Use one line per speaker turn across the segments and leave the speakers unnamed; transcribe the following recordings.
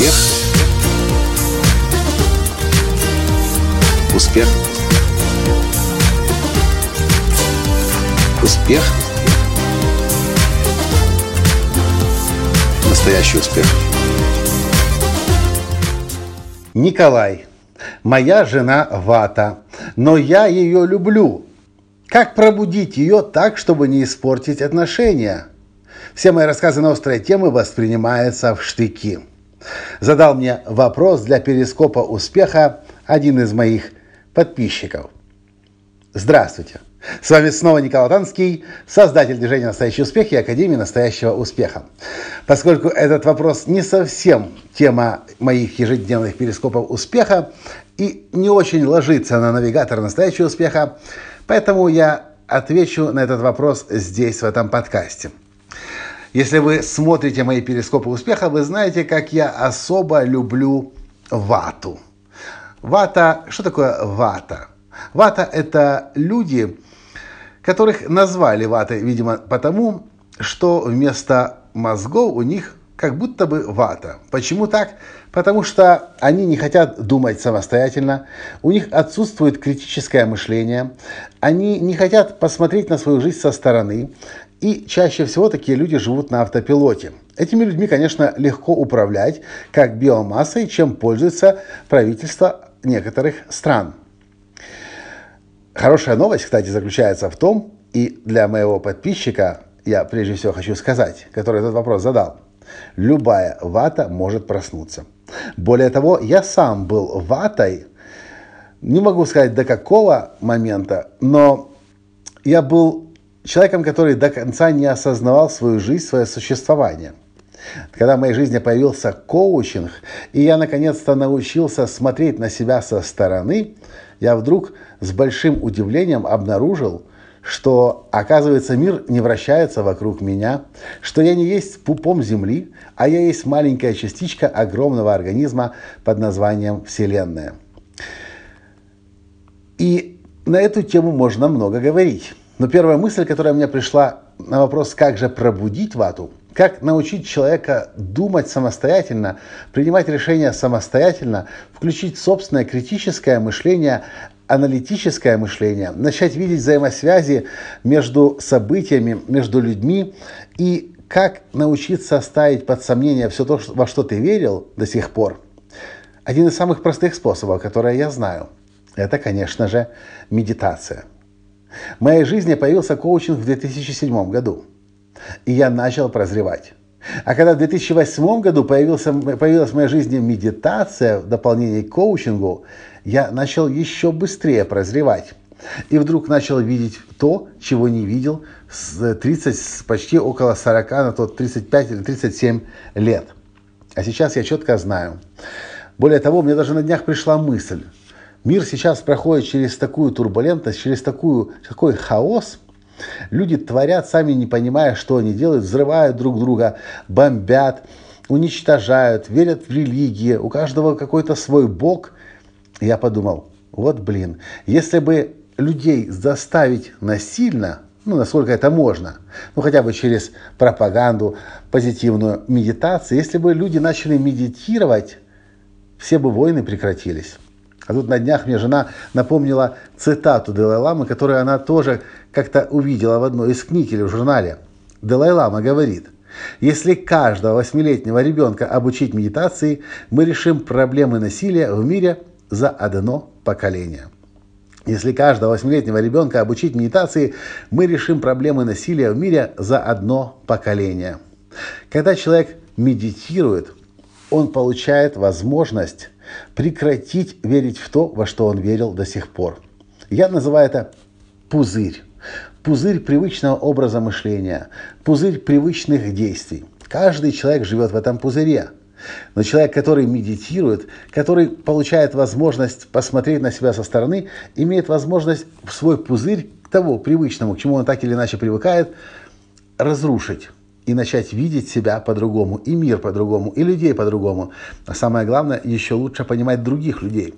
Успех. Успех. Успех. Настоящий успех.
Николай. Моя жена Вата, но я ее люблю. Как пробудить ее так, чтобы не испортить отношения? Все мои рассказы на острые темы воспринимаются в штыки. Задал мне вопрос для перископа успеха один из моих подписчиков. Здравствуйте. С вами снова Николай Танский, создатель движения «Настоящий успех» и Академии «Настоящего успеха». Поскольку этот вопрос не совсем тема моих ежедневных перископов успеха и не очень ложится на навигатор «Настоящего успеха», поэтому я отвечу на этот вопрос здесь, в этом подкасте. Если вы смотрите мои перископы успеха, вы знаете, как я особо люблю вату. Вата, что такое вата? Вата – это люди, которых назвали ватой, видимо, потому, что вместо мозгов у них как будто бы вата. Почему так? Потому что они не хотят думать самостоятельно, у них отсутствует критическое мышление, они не хотят посмотреть на свою жизнь со стороны, и чаще всего такие люди живут на автопилоте. Этими людьми, конечно, легко управлять, как биомассой, чем пользуется правительство некоторых стран. Хорошая новость, кстати, заключается в том, и для моего подписчика я прежде всего хочу сказать, который этот вопрос задал, любая вата может проснуться. Более того, я сам был ватой, не могу сказать до какого момента, но я был человеком, который до конца не осознавал свою жизнь, свое существование. Когда в моей жизни появился коучинг, и я наконец-то научился смотреть на себя со стороны, я вдруг с большим удивлением обнаружил, что, оказывается, мир не вращается вокруг меня, что я не есть пупом Земли, а я есть маленькая частичка огромного организма под названием Вселенная. И на эту тему можно много говорить. Но первая мысль, которая мне пришла на вопрос, как же пробудить вату, как научить человека думать самостоятельно, принимать решения самостоятельно, включить собственное критическое мышление, аналитическое мышление, начать видеть взаимосвязи между событиями, между людьми и как научиться ставить под сомнение все то, во что ты верил до сих пор. Один из самых простых способов, которые я знаю, это, конечно же, медитация. В моей жизни появился коучинг в 2007 году – и я начал прозревать. А когда в 2008 году появился, появилась в моей жизни медитация в дополнение к коучингу, я начал еще быстрее прозревать. И вдруг начал видеть то, чего не видел с 30, с почти около 40, на тот 35 или 37 лет. А сейчас я четко знаю. Более того, мне даже на днях пришла мысль. Мир сейчас проходит через такую турбулентность, через такую, такой хаос – Люди творят, сами не понимая, что они делают, взрывают друг друга, бомбят, уничтожают, верят в религии, у каждого какой-то свой бог. Я подумал, вот блин, если бы людей заставить насильно, ну, насколько это можно, ну, хотя бы через пропаганду, позитивную медитацию, если бы люди начали медитировать, все бы войны прекратились. А тут на днях мне жена напомнила цитату Далай-Ламы, которую она тоже как-то увидела в одной из книг или в журнале. Далай-Лама говорит, если каждого восьмилетнего ребенка обучить медитации, мы решим проблемы насилия в мире за одно поколение. Если каждого восьмилетнего ребенка обучить медитации, мы решим проблемы насилия в мире за одно поколение. Когда человек медитирует, он получает возможность прекратить верить в то, во что он верил до сих пор. Я называю это пузырь. Пузырь привычного образа мышления, пузырь привычных действий. Каждый человек живет в этом пузыре. Но человек, который медитирует, который получает возможность посмотреть на себя со стороны, имеет возможность в свой пузырь того привычному, к чему он так или иначе привыкает, разрушить и начать видеть себя по-другому, и мир по-другому, и людей по-другому. А самое главное, еще лучше понимать других людей.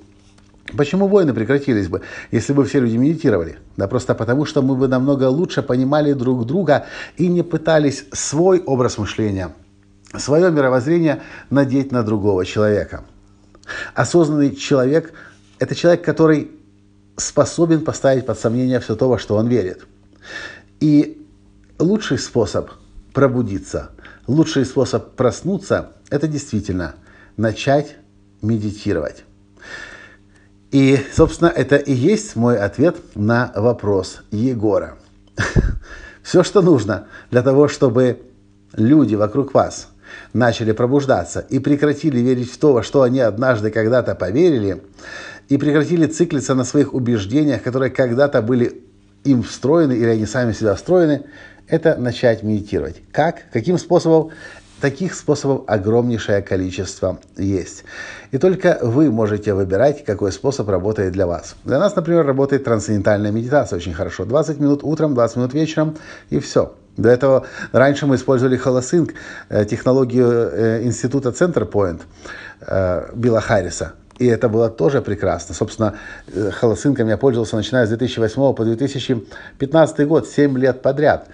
Почему войны прекратились бы, если бы все люди медитировали? Да просто потому, что мы бы намного лучше понимали друг друга и не пытались свой образ мышления свое мировоззрение надеть на другого человека. Осознанный человек – это человек, который способен поставить под сомнение все то, во что он верит. И лучший способ пробудиться, лучший способ проснуться – это действительно начать медитировать. И, собственно, это и есть мой ответ на вопрос Егора. Все, что нужно для того, чтобы люди вокруг вас начали пробуждаться и прекратили верить в то, во что они однажды когда-то поверили, и прекратили циклиться на своих убеждениях, которые когда-то были им встроены или они сами себя встроены, это начать медитировать. Как? Каким способом? Таких способов огромнейшее количество есть. И только вы можете выбирать, какой способ работает для вас. Для нас, например, работает трансцендентальная медитация очень хорошо. 20 минут утром, 20 минут вечером и все. До этого раньше мы использовали Holosync, э, технологию э, института Centerpoint э, Билла Харриса. И это было тоже прекрасно. Собственно, холосынком я пользовался начиная с 2008 по 2015 год, 7 лет подряд.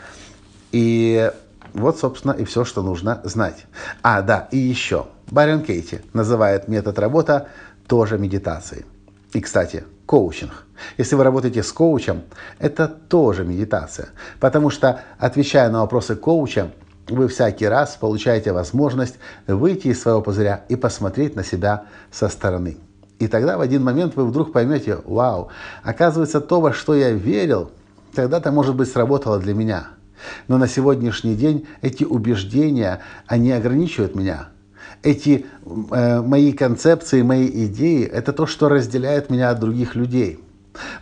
И вот, собственно, и все, что нужно знать. А, да, и еще. Барион Кейти называет метод работы тоже медитацией. И, кстати, коучинг. Если вы работаете с коучем, это тоже медитация. Потому что, отвечая на вопросы коуча, вы всякий раз получаете возможность выйти из своего пузыря и посмотреть на себя со стороны. И тогда в один момент вы вдруг поймете, вау, оказывается, то, во что я верил, тогда-то, может быть, сработало для меня – но на сегодняшний день эти убеждения, они ограничивают меня. Эти э, мои концепции, мои идеи, это то, что разделяет меня от других людей.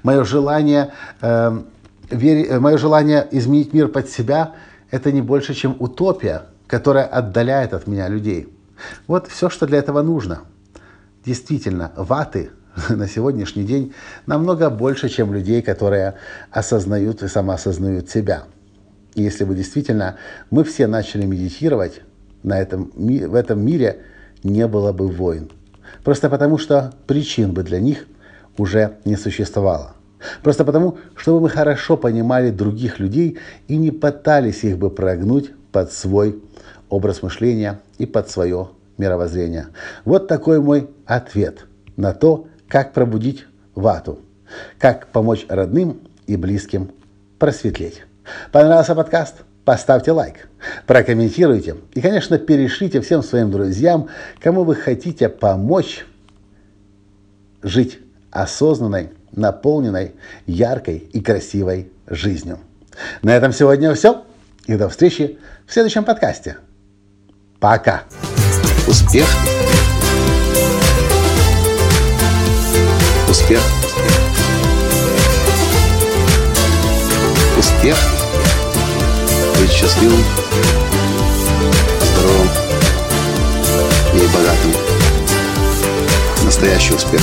Мое желание, э, вер... Э, мое желание изменить мир под себя, это не больше, чем утопия, которая отдаляет от меня людей. Вот все, что для этого нужно. Действительно, ваты на сегодняшний день намного больше, чем людей, которые осознают и самоосознают себя. И если бы действительно мы все начали медитировать, на этом, в этом мире не было бы войн. Просто потому, что причин бы для них уже не существовало. Просто потому, чтобы мы хорошо понимали других людей и не пытались их бы прогнуть под свой образ мышления и под свое мировоззрение. Вот такой мой ответ на то, как пробудить вату, как помочь родным и близким просветлеть. Понравился подкаст? Поставьте лайк, прокомментируйте и, конечно, перешлите всем своим друзьям, кому вы хотите помочь жить осознанной, наполненной, яркой и красивой жизнью. На этом сегодня все. И до встречи в следующем подкасте. Пока.
Успех. Успех. Успех быть счастливым, здоровым и богатым. Настоящий успех.